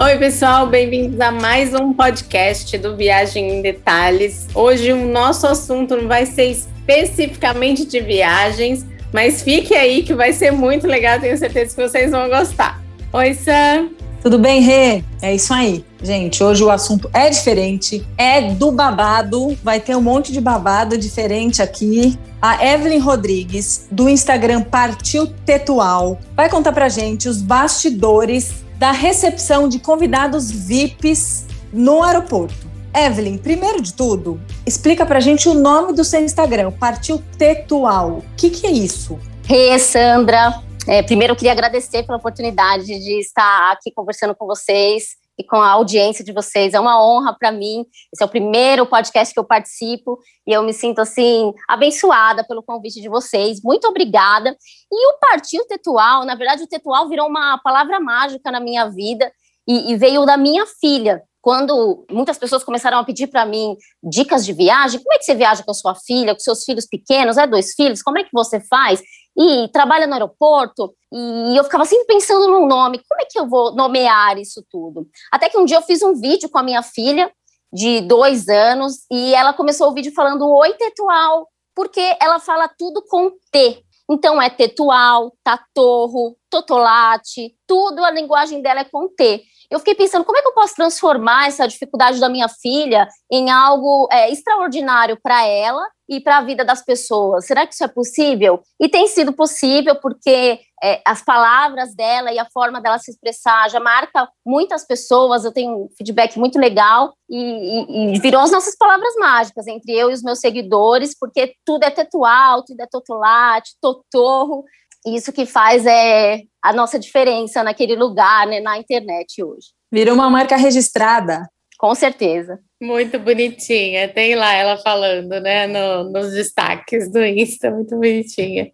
Oi, pessoal, bem-vindos a mais um podcast do Viagem em Detalhes. Hoje o nosso assunto não vai ser especificamente de viagens, mas fique aí que vai ser muito legal, tenho certeza que vocês vão gostar. Oi, Sam. Tudo bem, Rê? É isso aí. Gente, hoje o assunto é diferente, é do babado, vai ter um monte de babado diferente aqui. A Evelyn Rodrigues, do Instagram Partiu Tetual, vai contar pra gente os bastidores da recepção de convidados VIPs no aeroporto. Evelyn, primeiro de tudo, explica pra gente o nome do seu Instagram, Partiu Tetual. O que, que é isso? Hey, Sandra. É, primeiro, eu queria agradecer pela oportunidade de estar aqui conversando com vocês e com a audiência de vocês. É uma honra para mim. Esse é o primeiro podcast que eu participo e eu me sinto assim abençoada pelo convite de vocês. Muito obrigada. E o Partiu Tetual, na verdade, o Tetual virou uma palavra mágica na minha vida e, e veio da minha filha quando muitas pessoas começaram a pedir para mim dicas de viagem, como é que você viaja com a sua filha, com seus filhos pequenos, é dois filhos, como é que você faz? E trabalha no aeroporto, e eu ficava sempre pensando no nome, como é que eu vou nomear isso tudo? Até que um dia eu fiz um vídeo com a minha filha, de dois anos, e ela começou o vídeo falando Oi, Tetual, porque ela fala tudo com T. Então é Tetual, Tatorro, Totolate, tudo a linguagem dela é com T eu fiquei pensando como é que eu posso transformar essa dificuldade da minha filha em algo é, extraordinário para ela e para a vida das pessoas. Será que isso é possível? E tem sido possível porque é, as palavras dela e a forma dela se expressar já marca muitas pessoas. Eu tenho um feedback muito legal e, e, e, virou as nossas palavras mágicas entre eu e os meus seguidores, porque tudo é tetual, tudo é totolate, totorro isso que faz é a nossa diferença naquele lugar, né, na internet hoje. Virou uma marca registrada. Com certeza. Muito bonitinha. Tem lá ela falando, né, no, nos destaques do Insta, muito bonitinha.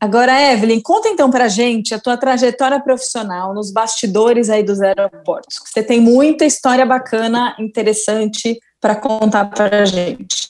Agora, Evelyn, conta então para gente a tua trajetória profissional nos bastidores aí dos aeroportos. Você tem muita história bacana, interessante para contar para gente.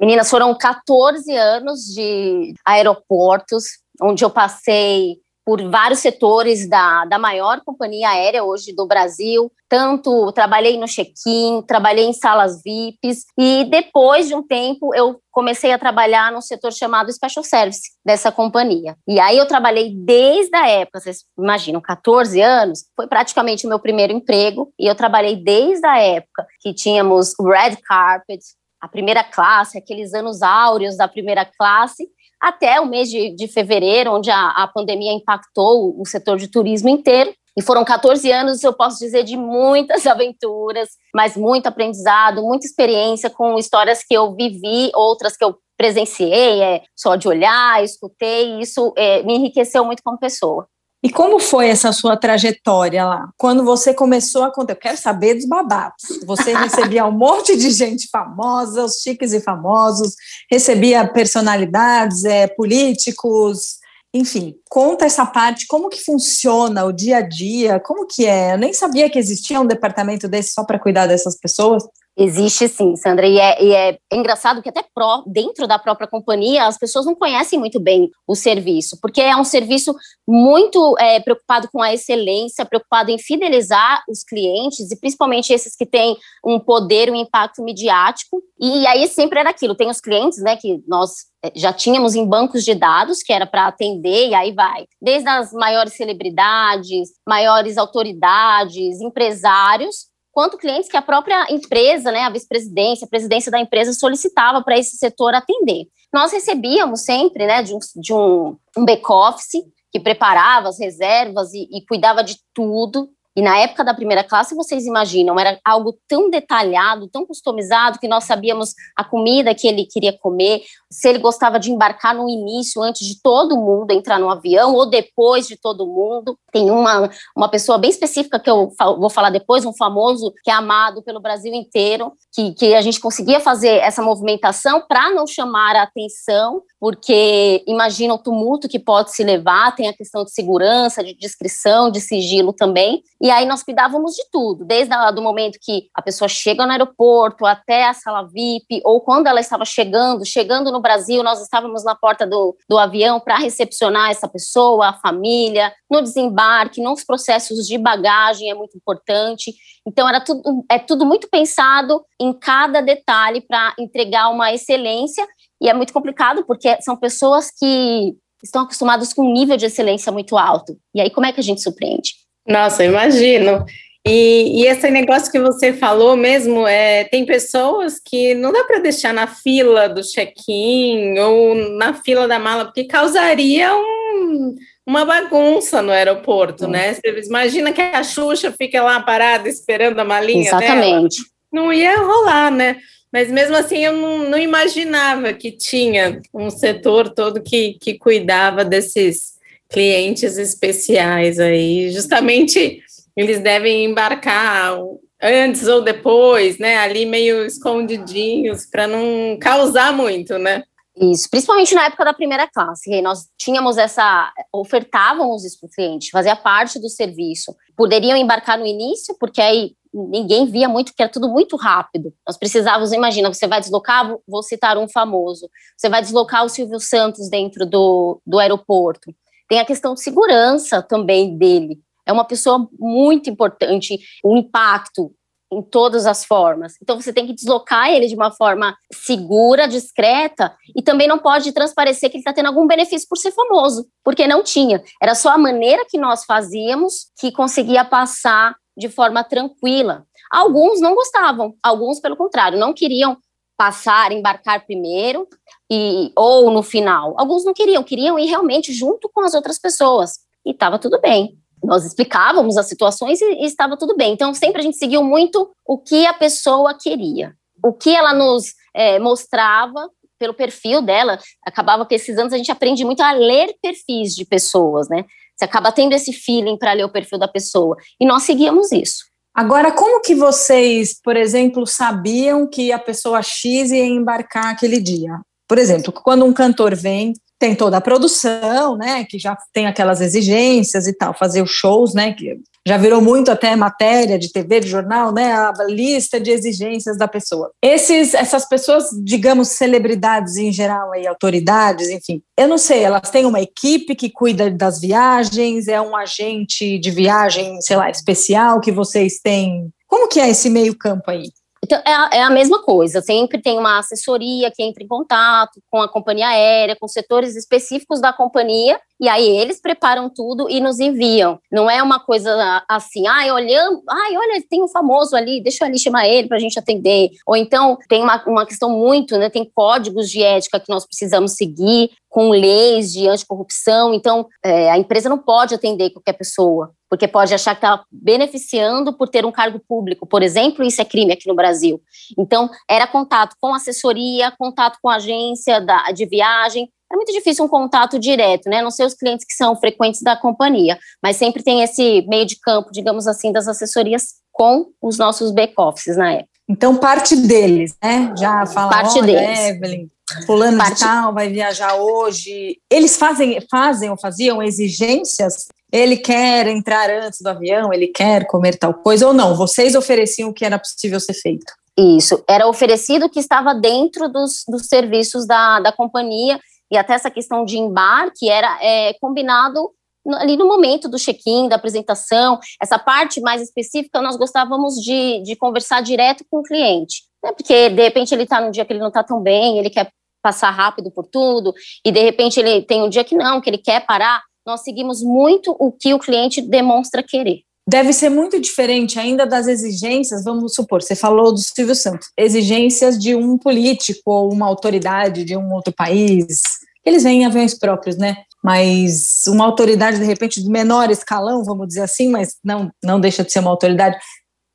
Meninas, foram 14 anos de aeroportos, onde eu passei por vários setores da, da maior companhia aérea hoje do Brasil. Tanto trabalhei no check-in, trabalhei em salas VIPs e depois de um tempo eu comecei a trabalhar no setor chamado Special Service dessa companhia. E aí eu trabalhei desde a época, vocês imaginam, 14 anos, foi praticamente o meu primeiro emprego e eu trabalhei desde a época que tínhamos Red Carpet, a primeira classe, aqueles anos áureos da primeira classe, até o mês de, de fevereiro, onde a, a pandemia impactou o setor de turismo inteiro. E foram 14 anos, eu posso dizer, de muitas aventuras, mas muito aprendizado, muita experiência com histórias que eu vivi, outras que eu presenciei, é, só de olhar, escutei, isso é, me enriqueceu muito como pessoa. E como foi essa sua trajetória lá? Quando você começou a contar, eu quero saber dos babados. Você recebia um monte de gente famosa, os chiques e famosos, recebia personalidades, é, políticos, enfim, conta essa parte, como que funciona o dia a dia, como que é? Eu nem sabia que existia um departamento desse só para cuidar dessas pessoas. Existe sim, Sandra, e é, e é engraçado que até pró, dentro da própria companhia as pessoas não conhecem muito bem o serviço, porque é um serviço muito é, preocupado com a excelência, preocupado em fidelizar os clientes, e principalmente esses que têm um poder, um impacto midiático, e aí sempre era aquilo, tem os clientes, né, que nós é, já tínhamos em bancos de dados, que era para atender, e aí vai, desde as maiores celebridades, maiores autoridades, empresários, quanto clientes que a própria empresa, né, a vice-presidência, a presidência da empresa solicitava para esse setor atender. Nós recebíamos sempre, né, de um, de um, um back-office que preparava as reservas e, e cuidava de tudo, e na época da primeira classe, vocês imaginam, era algo tão detalhado, tão customizado, que nós sabíamos a comida que ele queria comer, se ele gostava de embarcar no início, antes de todo mundo entrar no avião, ou depois de todo mundo. Tem uma, uma pessoa bem específica que eu vou falar depois, um famoso que é amado pelo Brasil inteiro, que, que a gente conseguia fazer essa movimentação para não chamar a atenção, porque imagina o tumulto que pode se levar, tem a questão de segurança, de descrição, de sigilo também. E aí nós cuidávamos de tudo, desde o momento que a pessoa chega no aeroporto até a sala VIP, ou quando ela estava chegando, chegando no Brasil, nós estávamos na porta do, do avião para recepcionar essa pessoa, a família, no desembarque, nos processos de bagagem é muito importante. Então era tudo, é tudo muito pensado em cada detalhe para entregar uma excelência. E é muito complicado porque são pessoas que estão acostumadas com um nível de excelência muito alto. E aí como é que a gente surpreende? Nossa, imagino. E, e, esse negócio que você falou mesmo, é, tem pessoas que não dá para deixar na fila do check-in ou na fila da mala, porque causaria um, uma bagunça no aeroporto, né? Você imagina que a Xuxa fica lá parada esperando a malinha Exatamente. Dela. Não ia rolar, né? Mas mesmo assim eu não, não imaginava que tinha um setor todo que, que cuidava desses clientes especiais aí. Justamente eles devem embarcar antes ou depois, né? Ali meio escondidinhos para não causar muito, né? Isso, principalmente na época da primeira classe, nós tínhamos essa, ofertávamos isso para o cliente, fazia parte do serviço. Poderiam embarcar no início, porque aí ninguém via muito, porque era tudo muito rápido. Nós precisávamos, imagina, você vai deslocar, vou citar um famoso, você vai deslocar o Silvio Santos dentro do, do aeroporto. Tem a questão de segurança também dele. É uma pessoa muito importante, o impacto em todas as formas. Então você tem que deslocar ele de uma forma segura, discreta, e também não pode transparecer que ele está tendo algum benefício por ser famoso, porque não tinha. Era só a maneira que nós fazíamos que conseguia passar de forma tranquila. Alguns não gostavam, alguns, pelo contrário, não queriam passar, embarcar primeiro, e, ou no final. Alguns não queriam, queriam ir realmente junto com as outras pessoas. E estava tudo bem. Nós explicávamos as situações e, e estava tudo bem. Então, sempre a gente seguiu muito o que a pessoa queria. O que ela nos é, mostrava pelo perfil dela. Acabava que esses anos a gente aprende muito a ler perfis de pessoas, né? Você acaba tendo esse feeling para ler o perfil da pessoa. E nós seguíamos isso. Agora, como que vocês, por exemplo, sabiam que a pessoa X ia embarcar aquele dia? Por exemplo, quando um cantor vem, tem toda a produção, né, que já tem aquelas exigências e tal, fazer os shows, né, que já virou muito até matéria de TV, de jornal, né, a lista de exigências da pessoa. Esses, essas pessoas, digamos, celebridades em geral, aí, autoridades, enfim, eu não sei, elas têm uma equipe que cuida das viagens, é um agente de viagem, sei lá, especial que vocês têm. Como que é esse meio campo aí? Então, é a, é a, mesma coisa, sempre tem uma assessoria que entra em contato com a companhia aérea, com setores específicos da companhia, e aí eles preparam tudo e nos enviam. Não é uma coisa assim, ai, olhando, ai, olha, tem um famoso ali, deixa eu ali chamar ele para a gente atender. Ou então tem uma, uma questão muito, né? Tem códigos de ética que nós precisamos seguir, com leis de anticorrupção. Então, é, a empresa não pode atender qualquer pessoa porque pode achar que está beneficiando por ter um cargo público, por exemplo, isso é crime aqui no Brasil. Então, era contato com assessoria, contato com agência da, de viagem. É muito difícil um contato direto, né? Não sei os clientes que são frequentes da companhia, mas sempre tem esse meio de campo, digamos assim, das assessorias com os nossos back-offices na época. Então, parte deles, né? Já fala, parte deles. Evelyn, fulano parte... de tal vai viajar hoje. Eles fazem, fazem ou faziam exigências ele quer entrar antes do avião, ele quer comer tal coisa, ou não? Vocês ofereciam o que era possível ser feito? Isso, era oferecido o que estava dentro dos, dos serviços da, da companhia, e até essa questão de embarque era é, combinado ali no momento do check-in, da apresentação, essa parte mais específica, nós gostávamos de, de conversar direto com o cliente, né? porque de repente ele está num dia que ele não está tão bem, ele quer passar rápido por tudo, e de repente ele tem um dia que não, que ele quer parar, nós seguimos muito o que o cliente demonstra querer. Deve ser muito diferente ainda das exigências, vamos supor, você falou do Silvio Santos, exigências de um político ou uma autoridade de um outro país. Eles vêm em aviões próprios, né? Mas uma autoridade, de repente, de menor escalão, vamos dizer assim, mas não, não deixa de ser uma autoridade.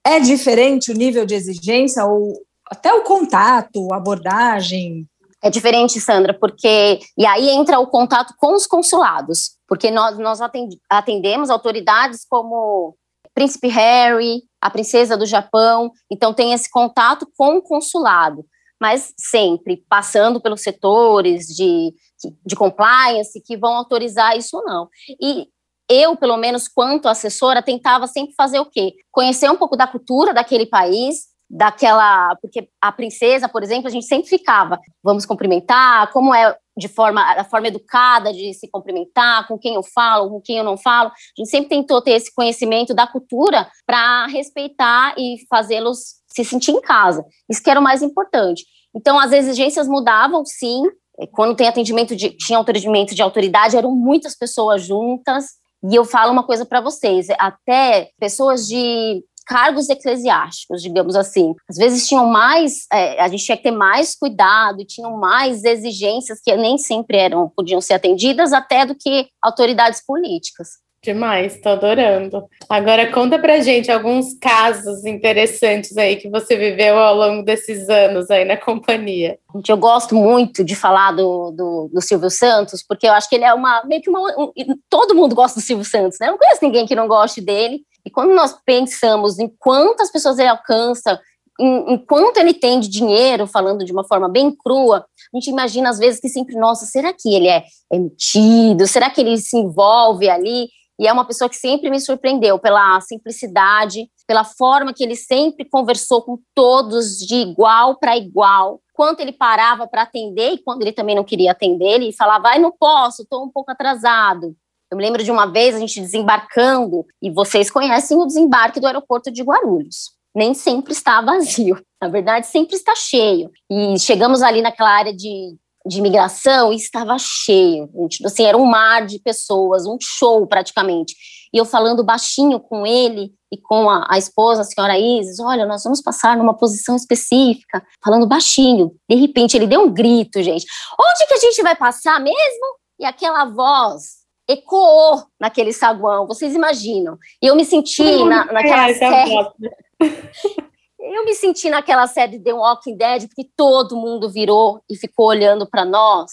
É diferente o nível de exigência ou até o contato, a abordagem? É diferente, Sandra, porque. E aí entra o contato com os consulados porque nós, nós atendemos autoridades como Príncipe Harry, a princesa do Japão, então tem esse contato com o consulado, mas sempre passando pelos setores de, de compliance que vão autorizar isso ou não. E eu, pelo menos, quanto assessora, tentava sempre fazer o quê? Conhecer um pouco da cultura daquele país, daquela. Porque a princesa, por exemplo, a gente sempre ficava, vamos cumprimentar, como é de forma, a forma educada de se cumprimentar, com quem eu falo, com quem eu não falo. A gente sempre tentou ter esse conhecimento da cultura para respeitar e fazê-los se sentir em casa. Isso que era o mais importante. Então, as exigências mudavam, sim. Quando tem atendimento de, tinha atendimento de autoridade, eram muitas pessoas juntas. E eu falo uma coisa para vocês, até pessoas de cargos eclesiásticos, digamos assim. Às vezes tinham mais, é, a gente tinha que ter mais cuidado, tinham mais exigências que nem sempre eram, podiam ser atendidas, até do que autoridades políticas. Demais, tô adorando. Agora conta pra gente alguns casos interessantes aí que você viveu ao longo desses anos aí na companhia. Eu gosto muito de falar do, do, do Silvio Santos, porque eu acho que ele é uma meio que uma. Um, todo mundo gosta do Silvio Santos, né? Eu não conheço ninguém que não goste dele. E quando nós pensamos em quantas pessoas ele alcança, em, em, quanto ele tem de dinheiro, falando de uma forma bem crua, a gente imagina às vezes que sempre, nossa, será que ele é, é? Será que ele se envolve ali? E é uma pessoa que sempre me surpreendeu pela simplicidade, pela forma que ele sempre conversou com todos de igual para igual. Quanto ele parava para atender e quando ele também não queria atender, ele falava: "Ai, não posso, estou um pouco atrasado". Eu me lembro de uma vez a gente desembarcando, e vocês conhecem o desembarque do aeroporto de Guarulhos. Nem sempre está vazio, na verdade, sempre está cheio. E chegamos ali naquela área de, de imigração estava cheio. Assim, era um mar de pessoas, um show praticamente. E eu falando baixinho com ele e com a, a, esposa, a senhora Isis, olha, nós vamos passar numa posição específica, falando baixinho. De repente ele deu um grito, gente. Onde que a gente vai passar mesmo? E aquela voz ecoou naquele saguão, vocês imaginam. E eu me senti na, naquela é, série. eu me senti naquela série The Walking Dead, porque todo mundo virou e ficou olhando para nós.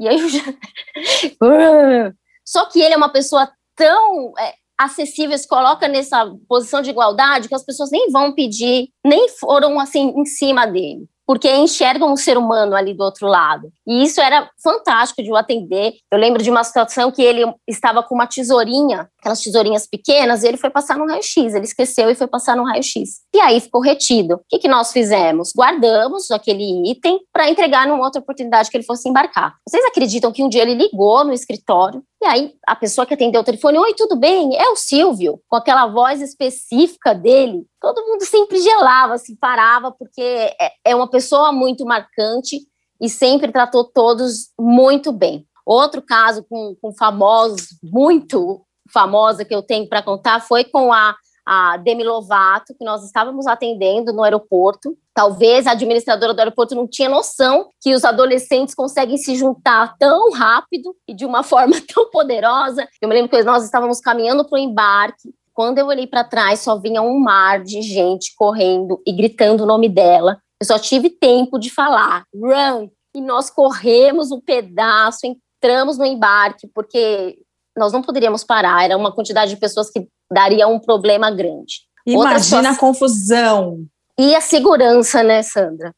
E aí eu já... Só que ele é uma pessoa tão é, acessível, se coloca nessa posição de igualdade que as pessoas nem vão pedir, nem foram assim em cima dele porque enxergam um ser humano ali do outro lado. E isso era fantástico de o atender. Eu lembro de uma situação que ele estava com uma tesourinha, aquelas tesourinhas pequenas, e ele foi passar no raio-x. Ele esqueceu e foi passar no raio-x. E aí ficou retido. O que, que nós fizemos? Guardamos aquele item para entregar numa outra oportunidade que ele fosse embarcar. Vocês acreditam que um dia ele ligou no escritório e aí a pessoa que atendeu o telefone, oi, tudo bem? É o Silvio, com aquela voz específica dele. Todo mundo sempre gelava, se parava, porque é, é uma pessoa muito marcante e sempre tratou todos muito bem. Outro caso com, com famosos, muito famosa que eu tenho para contar, foi com a a Demi Lovato, que nós estávamos atendendo no aeroporto. Talvez a administradora do aeroporto não tinha noção que os adolescentes conseguem se juntar tão rápido e de uma forma tão poderosa. Eu me lembro que nós estávamos caminhando para o embarque. Quando eu olhei para trás, só vinha um mar de gente correndo e gritando o nome dela. Eu só tive tempo de falar, run! E nós corremos um pedaço, entramos no embarque, porque nós não poderíamos parar, era uma quantidade de pessoas que daria um problema grande. Imagina a confusão. E a segurança, né, Sandra?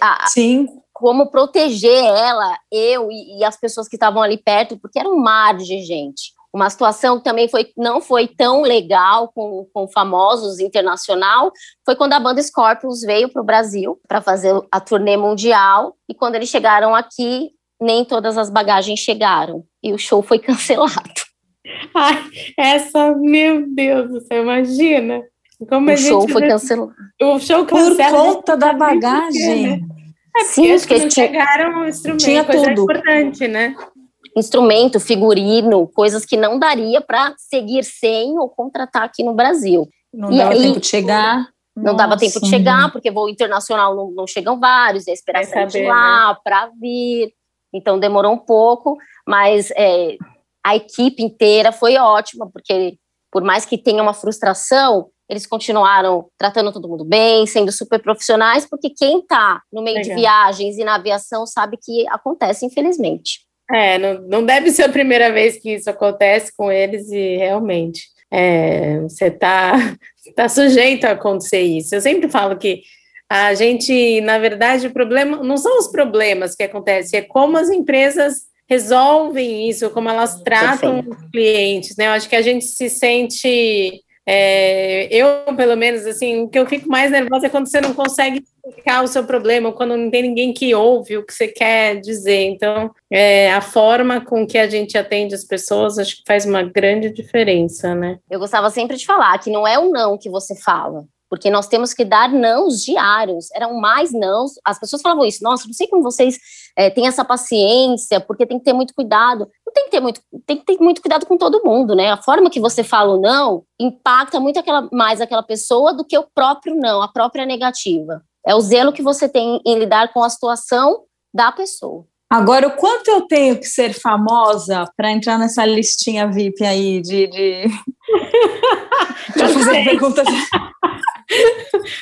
A, Sim. Como proteger ela, eu e, e as pessoas que estavam ali perto, porque era um mar de gente. Uma situação que também foi, não foi tão legal com, com famosos internacional foi quando a banda Scorpions veio para o Brasil para fazer a turnê mundial. E quando eles chegaram aqui, nem todas as bagagens chegaram e o show foi cancelado. Ai, essa, meu Deus, você imagina? Como o show foi cancelado. O show cancelado. Por conta da bagagem. Né? É Sim, acho que chegaram instrumento, tinha tudo. importante, né? Instrumento, figurino, coisas que não daria para seguir sem ou contratar aqui no Brasil. Não e dava aí, tempo de chegar. Não Nossa. dava tempo de chegar, porque voo internacional não, não chegam vários, ia esperar sair de lá né? para vir. Então demorou um pouco, mas é, a equipe inteira foi ótima, porque por mais que tenha uma frustração, eles continuaram tratando todo mundo bem, sendo super profissionais, porque quem está no meio Legal. de viagens e na aviação sabe que acontece, infelizmente. É, não, não deve ser a primeira vez que isso acontece com eles e realmente é, você está tá sujeito a acontecer isso. Eu sempre falo que a gente, na verdade, o problema não são os problemas que acontecem, é como as empresas resolvem isso, como elas tratam Perfeito. os clientes, né? Eu acho que a gente se sente é, eu, pelo menos, assim, o que eu fico mais nervosa é quando você não consegue explicar o seu problema, quando não tem ninguém que ouve o que você quer dizer. Então, é, a forma com que a gente atende as pessoas, acho que faz uma grande diferença, né? Eu gostava sempre de falar que não é o não que você fala, porque nós temos que dar nãos diários. Eram mais nãos. As pessoas falavam isso. Nossa, não sei como vocês é, têm essa paciência, porque tem que ter muito cuidado. Não tem que ter muito, tem que ter muito cuidado com todo mundo, né? A forma que você fala o não impacta muito aquela, mais aquela pessoa do que o próprio não, a própria negativa. É o zelo que você tem em lidar com a situação da pessoa. Agora, o quanto eu tenho que ser famosa para entrar nessa listinha VIP aí de. de... para fazer perguntas.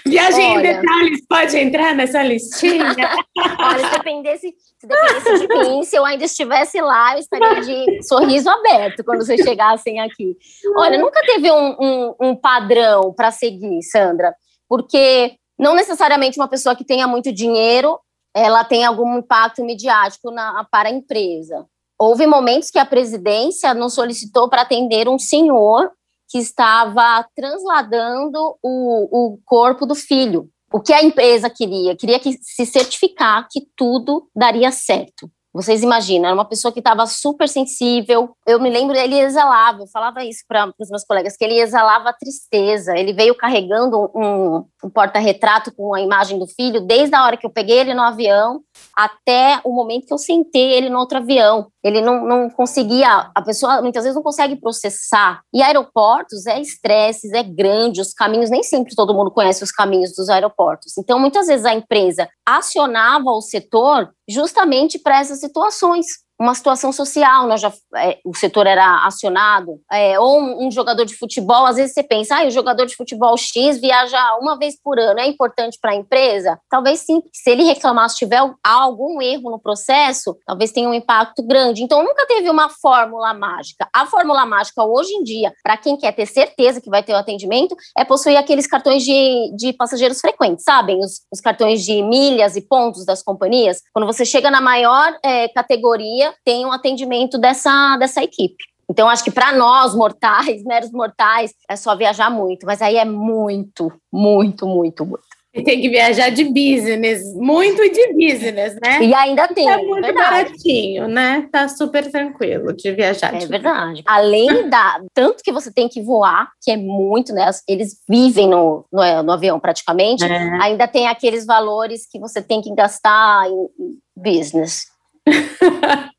Viagem Olha, em detalhes pode entrar nessa listinha? Olha, se dependesse, se dependesse de mim, se eu ainda estivesse lá, eu estaria de sorriso aberto quando vocês chegassem aqui. Olha, nunca teve um, um, um padrão para seguir, Sandra, porque não necessariamente uma pessoa que tenha muito dinheiro, ela tem algum impacto midiático na, para a empresa. Houve momentos que a presidência nos solicitou para atender um senhor que estava transladando o, o corpo do filho. O que a empresa queria? Queria que se certificar que tudo daria certo. Vocês imaginam, era uma pessoa que estava super sensível. Eu me lembro, ele exalava, eu falava isso para os meus colegas, que ele exalava tristeza. Ele veio carregando um, um porta-retrato com a imagem do filho, desde a hora que eu peguei ele no avião até o momento que eu sentei ele no outro avião. Ele não, não conseguia, a pessoa muitas vezes não consegue processar. E aeroportos é estresse, é grande, os caminhos, nem sempre todo mundo conhece os caminhos dos aeroportos. Então, muitas vezes a empresa acionava o setor justamente para essas situações uma situação social, nós já, é, o setor era acionado, é, ou um, um, jogador de futebol, às vezes você pensa, ah, o jogador de futebol X viaja uma vez por ano, é importante para a empresa? Talvez sim, se ele reclamar, se tiver algum erro no processo, talvez tenha um impacto grande. Então, nunca teve uma fórmula mágica. A fórmula mágica, hoje em dia, para quem quer ter certeza que vai ter o atendimento, é possuir aqueles cartões de, de passageiros frequentes, sabem? Os, os cartões de milhas e pontos das companhias. Quando você chega na maior é, categoria, tem um atendimento dessa, dessa equipe. Então, acho que para nós, mortais, meros mortais, é só viajar muito, mas aí é muito, muito, muito, muito. E tem que viajar de business, muito de business, né? E ainda tem. É muito verdade. baratinho, né? Tá super tranquilo de viajar. É de verdade. Além da. Tanto que você tem que voar, que é muito, né? Eles vivem no, no, no avião praticamente. É. Ainda tem aqueles valores que você tem que gastar em business.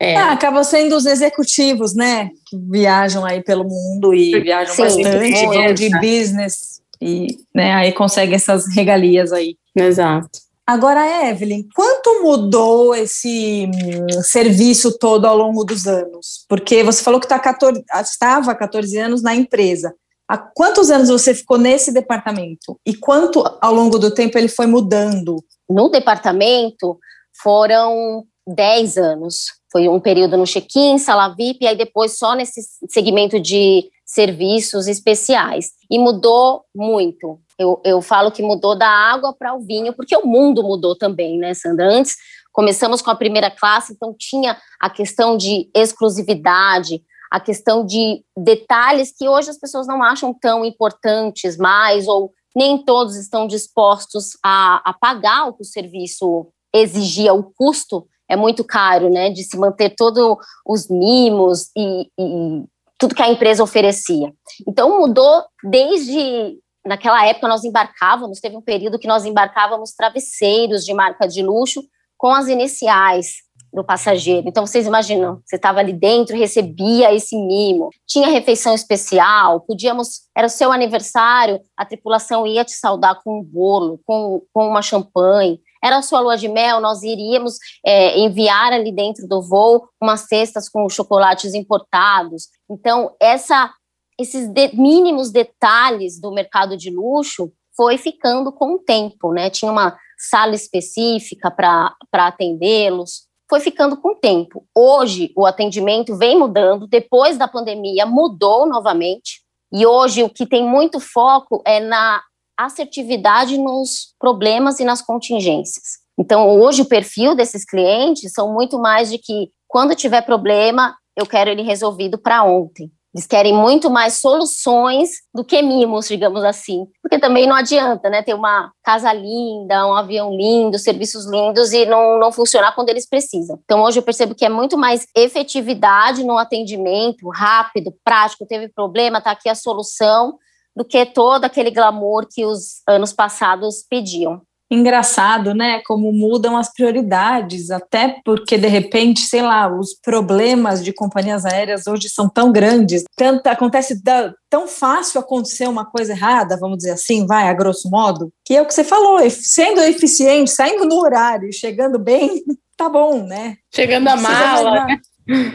É. Ah, acaba sendo os executivos, né? Que viajam aí pelo mundo e viajam Sim, bastante, vão de business e né, aí conseguem essas regalias aí. Exato. Agora, Evelyn, quanto mudou esse hum, serviço todo ao longo dos anos? Porque você falou que tá 14, estava há 14 anos na empresa. Há quantos anos você ficou nesse departamento? E quanto ao longo do tempo ele foi mudando? No departamento foram 10 anos. Foi um período no check-in, sala VIP, e aí depois só nesse segmento de serviços especiais. E mudou muito. Eu, eu falo que mudou da água para o vinho, porque o mundo mudou também, né, Sandra? Antes começamos com a primeira classe, então tinha a questão de exclusividade, a questão de detalhes que hoje as pessoas não acham tão importantes mais, ou nem todos estão dispostos a, a pagar o que o serviço exigia, o custo é muito caro, né, de se manter todos os mimos e, e tudo que a empresa oferecia. Então mudou desde naquela época nós embarcávamos, teve um período que nós embarcávamos travesseiros de marca de luxo com as iniciais do passageiro. Então vocês imaginam, você estava ali dentro, recebia esse mimo, tinha refeição especial, podíamos, era o seu aniversário, a tripulação ia te saudar com um bolo, com, com uma champanhe era a sua lua de mel, nós iríamos é, enviar ali dentro do voo umas cestas com chocolates importados. Então, essa, esses de, mínimos detalhes do mercado de luxo foi ficando com o tempo, né? Tinha uma sala específica para atendê-los, foi ficando com o tempo. Hoje, o atendimento vem mudando, depois da pandemia, mudou novamente. E hoje, o que tem muito foco é na assertividade nos problemas e nas contingências. Então, hoje, o perfil desses clientes são muito mais de que quando tiver problema, eu quero ele resolvido para ontem. Eles querem muito mais soluções do que mimos, digamos assim. Porque também não adianta, né? Ter uma casa linda, um avião lindo, serviços lindos e não, não funcionar quando eles precisam. Então, hoje eu percebo que é muito mais efetividade no atendimento, rápido, prático. Teve problema, tá aqui a solução, do que todo aquele glamour que os anos passados pediam engraçado, né? Como mudam as prioridades, até porque de repente, sei lá, os problemas de companhias aéreas hoje são tão grandes, tanto acontece da, tão fácil acontecer uma coisa errada, vamos dizer assim, vai a grosso modo, que é o que você falou, sendo eficiente, saindo no horário, chegando bem, tá bom, né? Chegando a mala.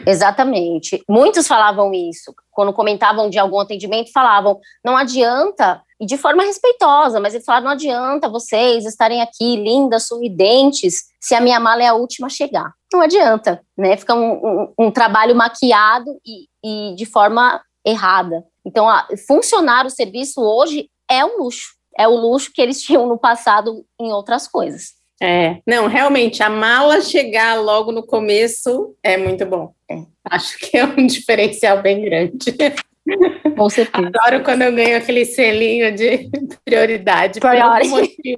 Exatamente. Muitos falavam isso. Quando comentavam de algum atendimento, falavam: não adianta, e de forma respeitosa, mas eles falaram: não adianta vocês estarem aqui lindas, sorridentes, se a minha mala é a última a chegar. Não adianta, né? Fica um, um, um trabalho maquiado e, e, de forma errada. Então, a, funcionar o serviço hoje é um luxo. É o luxo que eles tinham no passado em outras coisas. É, não, realmente, a mala chegar logo no começo é muito bom. É. Acho que é um diferencial bem grande. Com certeza. Adoro quando eu ganho aquele selinho de prioridade. Prioridade.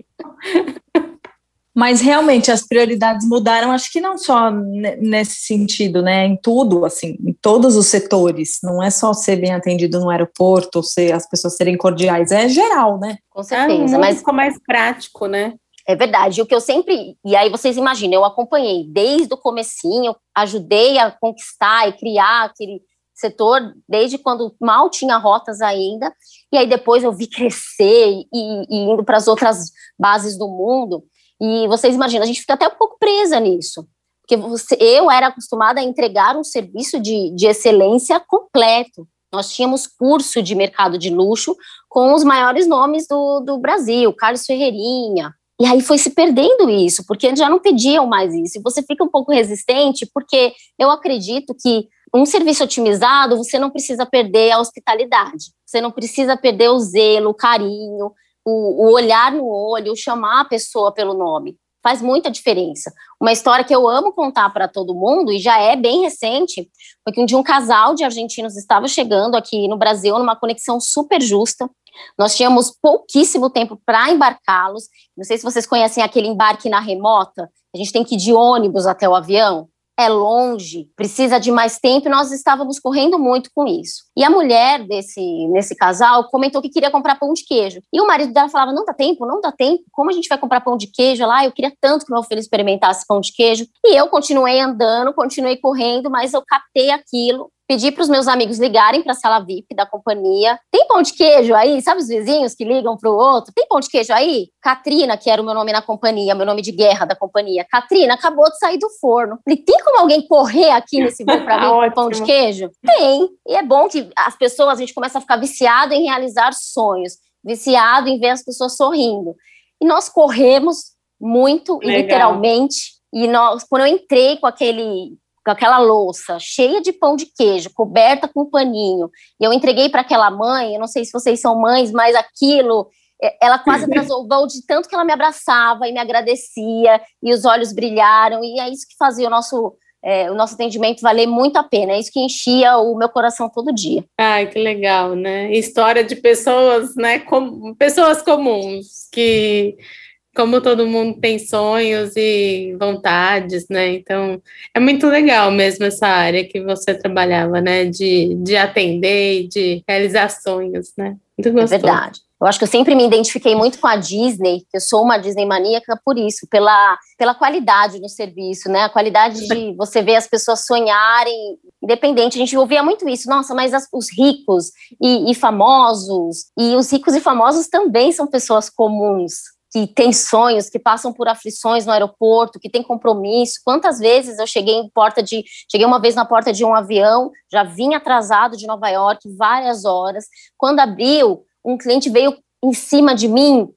Mas realmente as prioridades mudaram, acho que não só nesse sentido, né? Em tudo, assim, em todos os setores. Não é só ser bem atendido no aeroporto, ou ser as pessoas serem cordiais, é geral, né? Com certeza. É, mas ficou mais prático, né? É verdade. O que eu sempre. E aí vocês imaginam, eu acompanhei desde o comecinho, ajudei a conquistar e criar aquele setor desde quando mal tinha rotas ainda. E aí depois eu vi crescer e, e indo para as outras bases do mundo. E vocês imaginam, a gente fica até um pouco presa nisso. Porque você, eu era acostumada a entregar um serviço de, de excelência completo. Nós tínhamos curso de mercado de luxo com os maiores nomes do, do Brasil, Carlos Ferreirinha, e aí foi se perdendo isso, porque já não pediam mais isso. E você fica um pouco resistente, porque eu acredito que um serviço otimizado, você não precisa perder a hospitalidade, você não precisa perder o zelo, o carinho, o, o olhar no olho, o chamar a pessoa pelo nome. Faz muita diferença. Uma história que eu amo contar para todo mundo, e já é bem recente, foi que um dia um casal de argentinos estava chegando aqui no Brasil numa conexão super justa. Nós tínhamos pouquíssimo tempo para embarcá-los. Não sei se vocês conhecem aquele embarque na remota. A gente tem que ir de ônibus até o avião. É longe, precisa de mais tempo e nós estávamos correndo muito com isso. E a mulher desse nesse casal comentou que queria comprar pão de queijo. E o marido dela falava: Não dá tempo, não dá tempo. Como a gente vai comprar pão de queijo lá? Eu queria tanto que meu filho experimentasse pão de queijo. E eu continuei andando, continuei correndo, mas eu captei aquilo pedi para os meus amigos ligarem para a sala VIP da companhia. Tem pão de queijo aí? Sabe os vizinhos que ligam para o outro? Tem pão de queijo aí? Katrina, que era o meu nome na companhia, meu nome de guerra da companhia. Katrina acabou de sair do forno. Falei, tem como alguém correr aqui nesse voo para mim com pão de queijo? Tem. E é bom que as pessoas, a gente começa a ficar viciado em realizar sonhos, viciado em ver as pessoas sorrindo. E nós corremos muito, Legal. literalmente. E nós, quando eu entrei com aquele com aquela louça cheia de pão de queijo, coberta com paninho, e eu entreguei para aquela mãe, eu não sei se vocês são mães, mas aquilo, é, ela quase transovou de tanto que ela me abraçava e me agradecia, e os olhos brilharam, e é isso que fazia o nosso é, o nosso atendimento valer muito a pena. É isso que enchia o meu coração todo dia. Ai, que legal, né? História de pessoas, né? Com, pessoas comuns que como todo mundo tem sonhos e vontades, né? Então, é muito legal mesmo essa área que você trabalhava, né? De, de atender e de realizar sonhos, né? Muito gostoso. É verdade. Eu acho que eu sempre me identifiquei muito com a Disney, eu sou uma Disney maníaca por isso, pela, pela qualidade no serviço, né? A qualidade de você ver as pessoas sonharem, independente. A gente ouvia muito isso, nossa, mas as, os ricos e, e famosos, e os ricos e famosos também são pessoas comuns, que tem sonhos, que passam por aflições no aeroporto, que tem compromisso. Quantas vezes eu cheguei em porta de, cheguei uma vez na porta de um avião, já vim atrasado de Nova York várias horas. Quando abriu, um cliente veio em cima de mim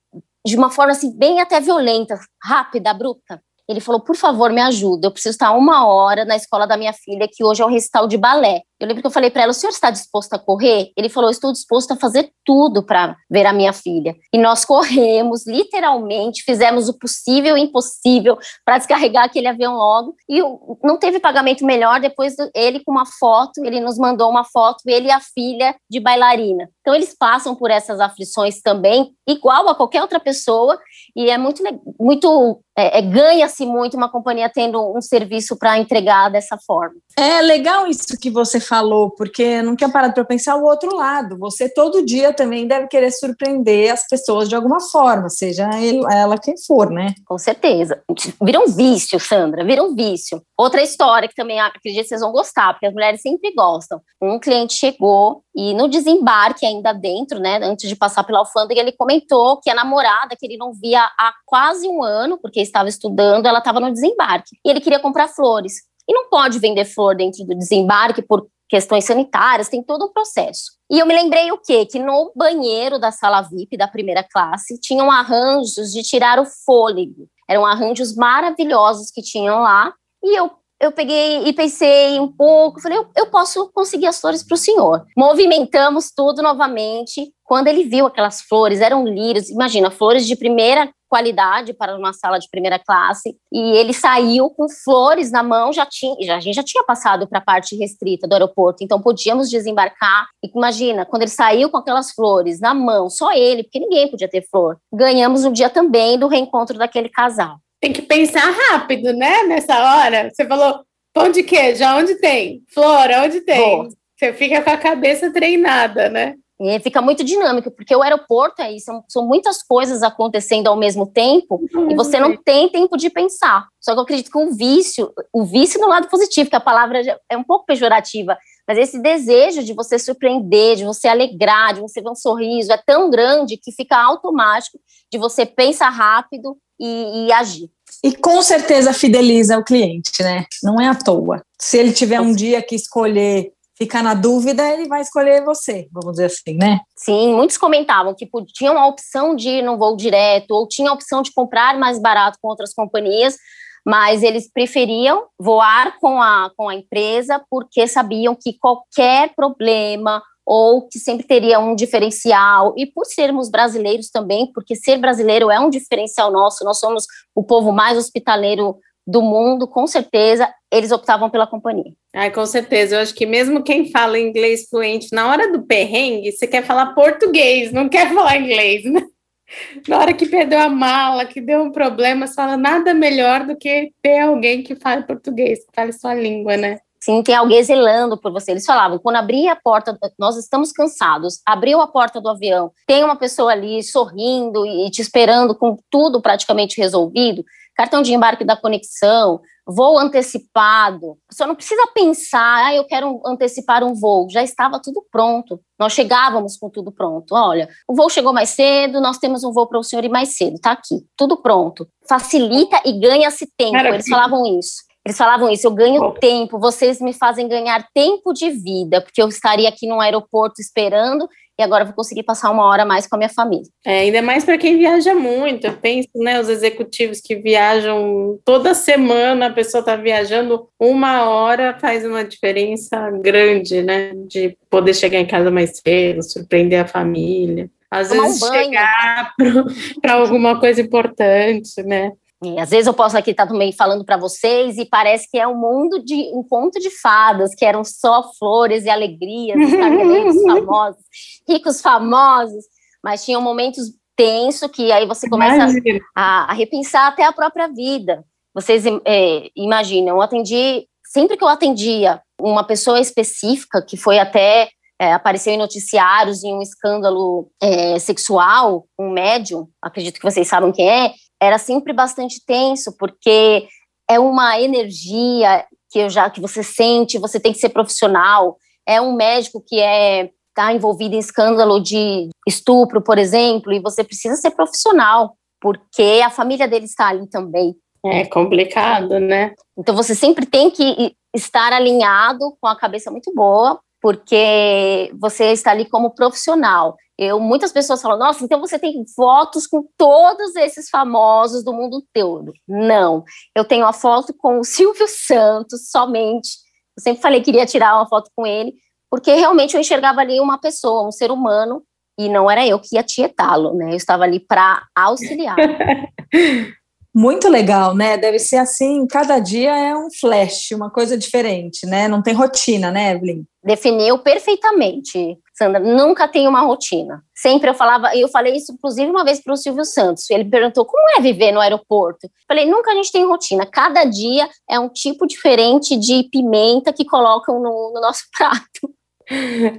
de uma forma assim bem até violenta, rápida, abrupta. Ele falou: por favor, me ajuda, eu preciso estar uma hora na escola da minha filha, que hoje é o recital de balé. Eu lembro que eu falei para ela: o senhor está disposto a correr? Ele falou: estou disposto a fazer tudo para ver a minha filha. E nós corremos, literalmente, fizemos o possível e o impossível para descarregar aquele avião logo. E não teve pagamento melhor depois ele com uma foto, ele nos mandou uma foto, ele e a filha de bailarina. Então, eles passam por essas aflições também, igual a qualquer outra pessoa, e é muito, muito é, é, ganha-se muito uma companhia tendo um serviço para entregar dessa forma. É legal isso que você falou, porque não tinha parado para pensar o outro lado. Você todo dia também deve querer surpreender as pessoas de alguma forma, seja ela quem for, né? Com certeza. Vira um vício, Sandra, vira um vício. Outra história que também acredito que vocês vão gostar, porque as mulheres sempre gostam. Um cliente chegou e no desembarque, ainda dentro, né, antes de passar pela alfândega, ele comentou que a namorada, que ele não via há quase um ano, porque estava estudando, ela estava no desembarque. E ele queria comprar flores. E não pode vender flor dentro do desembarque por questões sanitárias, tem todo um processo. E eu me lembrei o quê? Que no banheiro da sala VIP da primeira classe tinham arranjos de tirar o fôlego. Eram arranjos maravilhosos que tinham lá. E eu eu peguei e pensei um pouco, falei, eu, eu posso conseguir as flores para o senhor. Movimentamos tudo novamente. Quando ele viu aquelas flores, eram lírios, imagina, flores de primeira qualidade para uma sala de primeira classe, e ele saiu com flores na mão, já tinha, já, a gente já tinha passado para a parte restrita do aeroporto, então podíamos desembarcar. E imagina, quando ele saiu com aquelas flores na mão, só ele, porque ninguém podia ter flor. Ganhamos um dia também do reencontro daquele casal tem que pensar rápido, né? Nessa hora. Você falou pão de queijo, onde tem? Flor, onde tem? Você fica com a cabeça treinada, né? E fica muito dinâmico, porque o aeroporto é isso, são, são muitas coisas acontecendo ao mesmo tempo uhum. e você não tem tempo de pensar. Só que eu acredito que o vício, o vício no lado positivo, que a palavra é um pouco pejorativa, mas esse desejo de você surpreender, de você alegrar, de você ver um sorriso, é tão grande que fica automático de você pensar rápido e, e agir. E com certeza fideliza o cliente, né? Não é à toa. Se ele tiver um dia que escolher ficar na dúvida, ele vai escolher você, vamos dizer assim, né? Sim, muitos comentavam que tinham a opção de ir no voo direto, ou tinha a opção de comprar mais barato com outras companhias, mas eles preferiam voar com a, com a empresa porque sabiam que qualquer problema ou que sempre teria um diferencial, e por sermos brasileiros também, porque ser brasileiro é um diferencial nosso, nós somos o povo mais hospitaleiro do mundo, com certeza, eles optavam pela companhia. Ai, com certeza. Eu acho que mesmo quem fala inglês fluente, na hora do perrengue, você quer falar português, não quer falar inglês, né? Na hora que perdeu a mala, que deu um problema, você fala nada melhor do que ter alguém que fale português, que fale sua língua, né? Sim, tem alguém zelando por você. Eles falavam, quando abria a porta, nós estamos cansados, abriu a porta do avião, tem uma pessoa ali sorrindo e te esperando com tudo praticamente resolvido, cartão de embarque da conexão, voo antecipado. Só não precisa pensar, ah, eu quero antecipar um voo. Já estava tudo pronto. Nós chegávamos com tudo pronto. Olha, o voo chegou mais cedo, nós temos um voo para o senhor ir mais cedo. Está aqui, tudo pronto. Facilita e ganha-se tempo. Maravilha. Eles falavam isso. Eles falavam isso, eu ganho oh. tempo, vocês me fazem ganhar tempo de vida, porque eu estaria aqui no aeroporto esperando e agora vou conseguir passar uma hora mais com a minha família. É, ainda mais para quem viaja muito. Eu penso, né, os executivos que viajam toda semana, a pessoa está viajando uma hora, faz uma diferença grande, né, de poder chegar em casa mais cedo, surpreender a família. Às Tomar vezes um chegar para alguma coisa importante, né? E às vezes eu posso aqui estar também falando para vocês e parece que é um mundo de um conto de fadas, que eram só flores e alegrias, ricos famosos, ricos famosos, mas tinham momentos tensos que aí você começa a, a, repensar até a própria vida. Vocês é, imaginam, eu atendi, sempre que eu atendia uma pessoa específica, que foi até é, apareceu em noticiários em um escândalo é, sexual, um médium, acredito que vocês sabem quem é, era sempre bastante tenso, porque é uma energia que eu já que você sente, você tem que ser profissional. É um médico que é está envolvido em escândalo de estupro, por exemplo, e você precisa ser profissional, porque a família dele está ali também. É complicado, né? Então você sempre tem que estar alinhado com a cabeça muito boa porque você está ali como profissional. Eu, muitas pessoas falam, nossa, então você tem fotos com todos esses famosos do mundo todo. Não, eu tenho a foto com o Silvio Santos somente. Eu sempre falei que queria tirar uma foto com ele, porque realmente eu enxergava ali uma pessoa, um ser humano, e não era eu que ia tietá-lo, né? Eu estava ali para auxiliar. Muito legal, né? Deve ser assim, cada dia é um flash, uma coisa diferente, né? Não tem rotina, né, Evelyn? Definiu perfeitamente, Sandra. Nunca tem uma rotina. Sempre eu falava, e eu falei isso inclusive uma vez para o Silvio Santos. Ele perguntou como é viver no aeroporto. Falei, nunca a gente tem rotina. Cada dia é um tipo diferente de pimenta que colocam no, no nosso prato.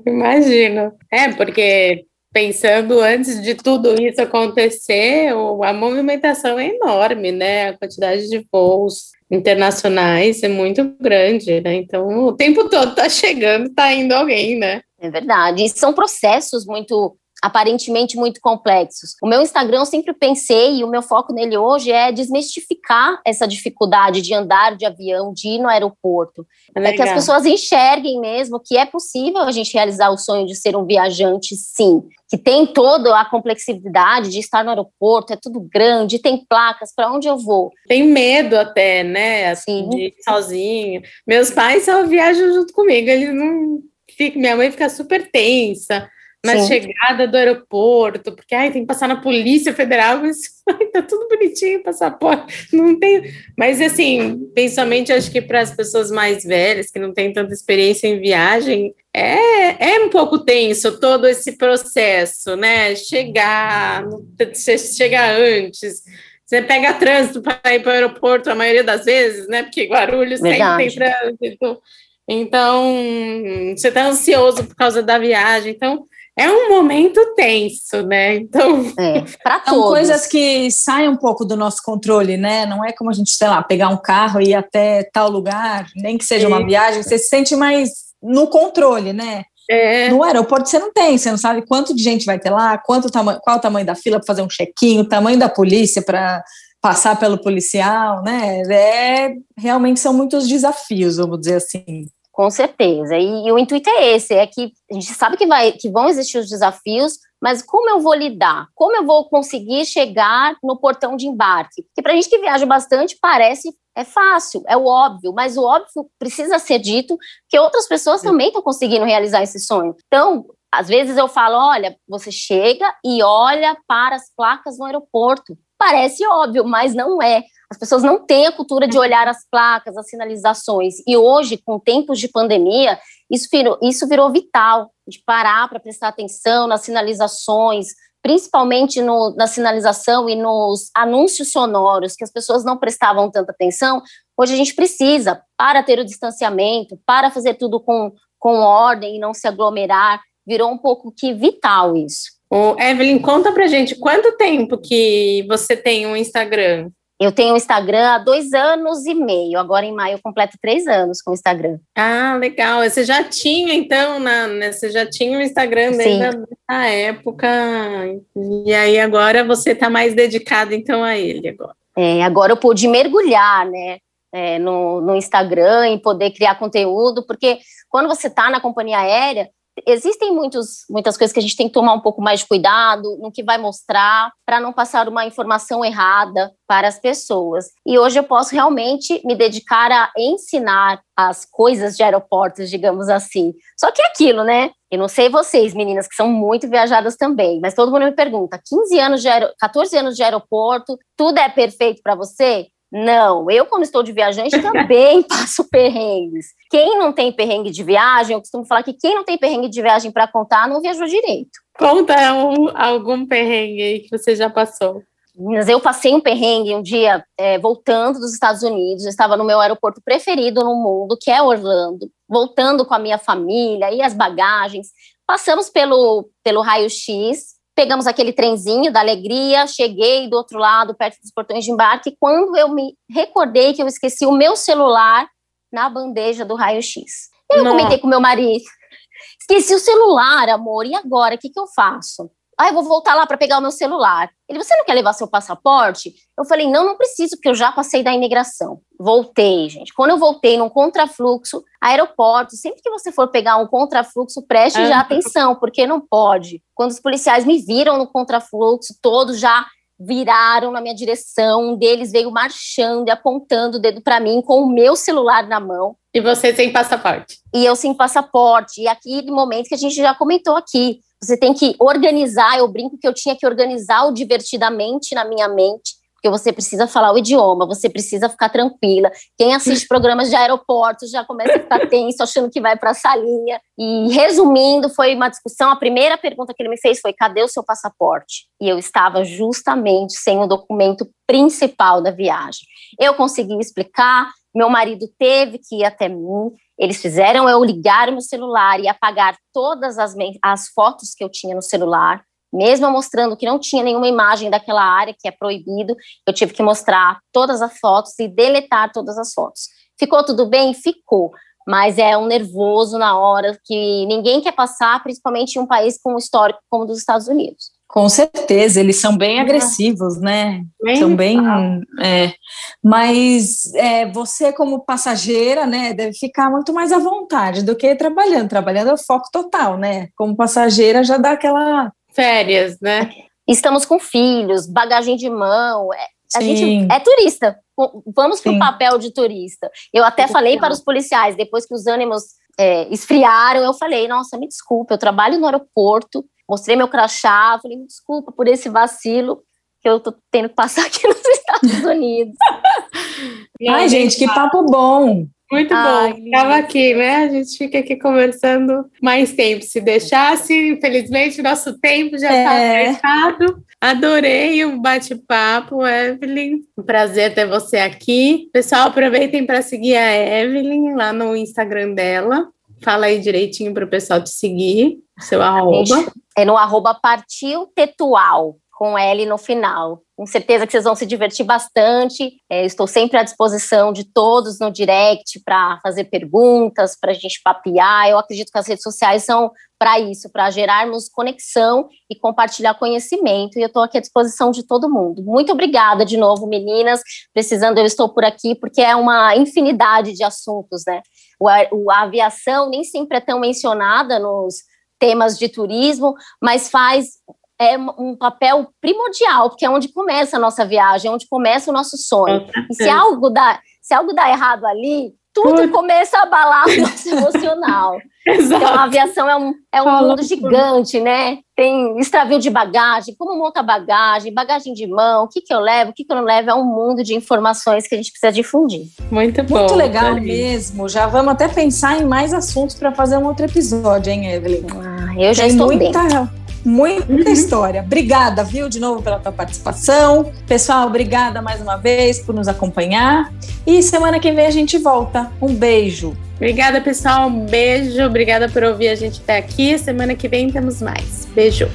Imagino. É, porque pensando antes de tudo isso acontecer, a movimentação é enorme, né? A quantidade de voos internacionais é muito grande, né? Então, o tempo todo tá chegando, tá indo alguém, né? É verdade. E são processos muito aparentemente muito complexos. O meu Instagram eu sempre pensei, e o meu foco nele hoje é desmistificar essa dificuldade de andar de avião, de ir no aeroporto. É, é que as pessoas enxerguem mesmo que é possível a gente realizar o sonho de ser um viajante, sim. Que tem toda a complexidade de estar no aeroporto, é tudo grande, tem placas, para onde eu vou? Tem medo até, né? Assim, de ir sozinho. Meus pais só viajam junto comigo, eles não. Minha mãe fica super tensa na Sim. chegada do aeroporto, porque ai, tem que passar na Polícia Federal, mas ai, tá tudo bonitinho, passaporte, não tem. Mas assim, principalmente acho que para as pessoas mais velhas, que não têm tanta experiência em viagem, é, é um pouco tenso todo esse processo, né? Chegar, você chega antes. Você pega trânsito para ir para o aeroporto a maioria das vezes, né? Porque Guarulhos Verdade. sempre tem trânsito. Então, você está ansioso por causa da viagem. Então, é um momento tenso, né? Então, é, para São coisas que saem um pouco do nosso controle, né? Não é como a gente, sei lá, pegar um carro e ir até tal lugar, nem que seja uma viagem, você se sente mais no controle, né? É. No aeroporto você não tem, você não sabe quanto de gente vai ter lá, quanto tamanho, qual o tamanho da fila para fazer um check-in, o tamanho da polícia para passar pelo policial, né? É, realmente são muitos desafios, vamos dizer assim. Com certeza. E, e, o intuito é esse, é que a gente sabe que, vai, que vão existir os desafios, mas como eu vou lidar? Como eu vou conseguir chegar no portão de embarque? Porque para a gente que viaja bastante, parece é fácil, é o óbvio, mas o óbvio precisa ser dito que outras pessoas também estão conseguindo realizar esse sonho. Então, às vezes eu falo, olha, você chega e olha para as placas no aeroporto. Parece óbvio, mas não é. As pessoas não têm a cultura de olhar as placas, as sinalizações. E hoje, com tempos de pandemia, isso virou, isso virou vital, de parar para prestar atenção nas sinalizações, principalmente no, na sinalização e nos anúncios sonoros, que as pessoas não prestavam tanta atenção. Hoje a gente precisa, para ter o distanciamento, para fazer tudo com, com ordem e não se aglomerar, virou um pouco que vital isso. O Evelyn, conta pra gente quanto tempo que você tem um Instagram? Eu tenho o Instagram há dois anos e meio. Agora, em maio, eu completo três anos com o Instagram. Ah, legal. Você já tinha, então, na, né, você já tinha o Instagram desde a época. E aí, agora você está mais dedicado, então, a ele agora. É, agora eu pude mergulhar, né? É, no, no Instagram e poder criar conteúdo, porque quando você está na companhia aérea, existem muitos, muitas coisas que a gente tem que tomar um pouco mais de cuidado no que vai mostrar, para não passar uma informação errada para as pessoas. E hoje eu posso realmente me dedicar a ensinar as coisas de aeroportos, digamos assim. Só que é aquilo, né? Eu não sei vocês, meninas, que são muito viajadas também, mas todo mundo me pergunta: 15 anos de aer... 14 anos de aeroporto, tudo é perfeito para você? Não, eu, quando estou de viajante, também passo perrengues. Quem não tem perrengue de viagem, eu costumo falar que quem não tem perrengue de viagem para contar não viajou direito. Conta um, algum perrengue aí que você já passou. Mas eu passei um perrengue um dia é, voltando dos Estados Unidos, eu estava no meu aeroporto preferido no mundo, que é Orlando, voltando com a minha família e as bagagens. Passamos pelo, pelo raio-x, Pegamos aquele trenzinho da alegria, cheguei do outro lado, perto dos portões de embarque, quando eu me recordei que eu esqueci o meu celular na bandeja do raio-x. Eu Não. comentei com meu marido, esqueci o celular, amor, e agora, o que, que eu faço? Ah, eu vou voltar lá para pegar o meu celular. Ele, você não quer levar seu passaporte? Eu falei, não, não preciso, porque eu já passei da imigração. Voltei, gente. Quando eu voltei num contrafluxo, aeroporto, sempre que você for pegar um contrafluxo, preste ah. já atenção, porque não pode. Quando os policiais me viram no contrafluxo, todos já viraram na minha direção, um deles veio marchando e apontando o dedo para mim com o meu celular na mão. E você sem passaporte. E eu sem passaporte. E aqui, momento que a gente já comentou aqui, você tem que organizar. Eu brinco que eu tinha que organizar o divertidamente na minha mente, porque você precisa falar o idioma, você precisa ficar tranquila. Quem assiste programas de aeroporto já começa a ficar tenso, achando que vai para a salinha. E resumindo, foi uma discussão. A primeira pergunta que ele me fez foi: cadê o seu passaporte? E eu estava justamente sem o documento principal da viagem. Eu consegui explicar, meu marido teve que ir até mim. Eles fizeram eu ligar o meu celular e apagar todas as, as fotos que eu tinha no celular, mesmo mostrando que não tinha nenhuma imagem daquela área que é proibido, eu tive que mostrar todas as fotos e deletar todas as fotos. Ficou tudo bem? Ficou. Mas é um nervoso na hora que ninguém quer passar, principalmente em um país com um histórico como o dos Estados Unidos. Com certeza, eles são bem agressivos, né? Bem são bem. É, mas é, você, como passageira, né, deve ficar muito mais à vontade do que trabalhando. Trabalhando é o foco total, né? Como passageira já dá aquela. Férias, né? Estamos com filhos, bagagem de mão. É, a gente é turista. Vamos para o papel de turista. Eu até falei para os policiais, depois que os ânimos é, esfriaram, eu falei: nossa, me desculpe, eu trabalho no aeroporto mostrei meu crachá, falei, me desculpa por esse vacilo que eu tô tendo que passar aqui nos Estados Unidos. Ai, gente, que papo bom! Muito Ai, bom. Estava aqui, né? A gente fica aqui conversando mais tempo. Se deixasse, infelizmente, nosso tempo já está é. apertado. Adorei o bate-papo, Evelyn. Um prazer ter você aqui. Pessoal, aproveitem para seguir a Evelyn lá no Instagram dela. Fala aí direitinho para o pessoal te seguir, seu arroba. É no arroba partiu tetual, com L no final. Com certeza que vocês vão se divertir bastante. É, estou sempre à disposição de todos no direct para fazer perguntas, para a gente papear. Eu acredito que as redes sociais são para isso, para gerarmos conexão e compartilhar conhecimento. E eu estou aqui à disposição de todo mundo. Muito obrigada de novo, meninas. Precisando, eu estou por aqui, porque é uma infinidade de assuntos, né? O, a aviação nem sempre é tão mencionada nos temas de turismo, mas faz é um papel primordial, porque é onde começa a nossa viagem, é onde começa o nosso sonho. E se algo dá, se algo dá errado ali, tudo começa a abalar o nosso emocional. Então, a aviação é um, é um mundo gigante, né? Tem extravio de bagagem, como monta bagagem, bagagem de mão, o que, que eu levo, o que, que eu não levo. É um mundo de informações que a gente precisa difundir. Muito bom. Muito legal mesmo. Já vamos até pensar em mais assuntos para fazer um outro episódio, hein, Evelyn? Ah, eu já Tem estou muita... dentro. Muita uhum. história. Obrigada, viu, de novo pela tua participação. Pessoal, obrigada mais uma vez por nos acompanhar. E semana que vem a gente volta. Um beijo. Obrigada, pessoal. Um beijo. Obrigada por ouvir a gente até aqui. Semana que vem temos mais. Beijo.